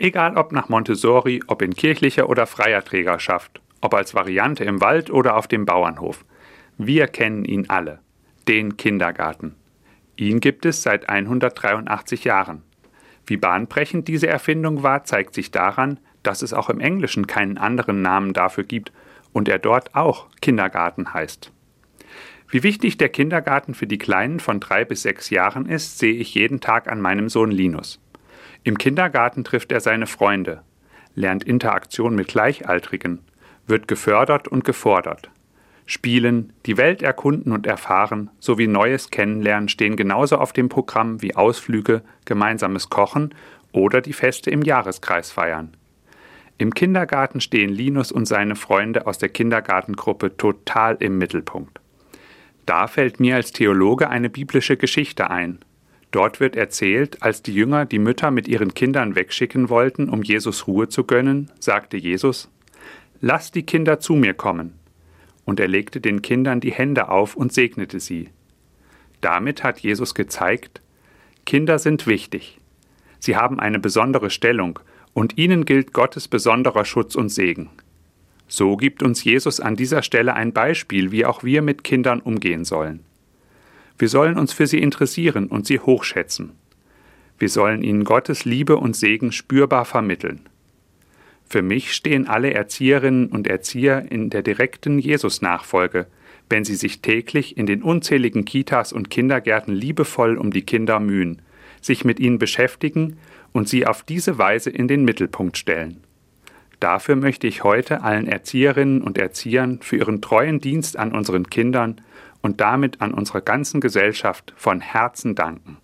Egal ob nach Montessori, ob in kirchlicher oder freier Trägerschaft, ob als Variante im Wald oder auf dem Bauernhof. Wir kennen ihn alle, den Kindergarten. Ihn gibt es seit 183 Jahren. Wie bahnbrechend diese Erfindung war, zeigt sich daran, dass es auch im Englischen keinen anderen Namen dafür gibt und er dort auch Kindergarten heißt. Wie wichtig der Kindergarten für die Kleinen von drei bis sechs Jahren ist, sehe ich jeden Tag an meinem Sohn Linus. Im Kindergarten trifft er seine Freunde, lernt Interaktion mit Gleichaltrigen, wird gefördert und gefordert. Spielen, die Welt erkunden und erfahren sowie Neues kennenlernen stehen genauso auf dem Programm wie Ausflüge, gemeinsames Kochen oder die Feste im Jahreskreis feiern. Im Kindergarten stehen Linus und seine Freunde aus der Kindergartengruppe total im Mittelpunkt. Da fällt mir als Theologe eine biblische Geschichte ein. Dort wird erzählt, als die Jünger die Mütter mit ihren Kindern wegschicken wollten, um Jesus Ruhe zu gönnen, sagte Jesus, Lasst die Kinder zu mir kommen. Und er legte den Kindern die Hände auf und segnete sie. Damit hat Jesus gezeigt, Kinder sind wichtig. Sie haben eine besondere Stellung, und ihnen gilt Gottes besonderer Schutz und Segen. So gibt uns Jesus an dieser Stelle ein Beispiel, wie auch wir mit Kindern umgehen sollen. Wir sollen uns für sie interessieren und sie hochschätzen. Wir sollen ihnen Gottes Liebe und Segen spürbar vermitteln. Für mich stehen alle Erzieherinnen und Erzieher in der direkten Jesus-Nachfolge, wenn sie sich täglich in den unzähligen Kitas und Kindergärten liebevoll um die Kinder mühen, sich mit ihnen beschäftigen und sie auf diese Weise in den Mittelpunkt stellen. Dafür möchte ich heute allen Erzieherinnen und Erziehern für ihren treuen Dienst an unseren Kindern und damit an unserer ganzen Gesellschaft von Herzen danken.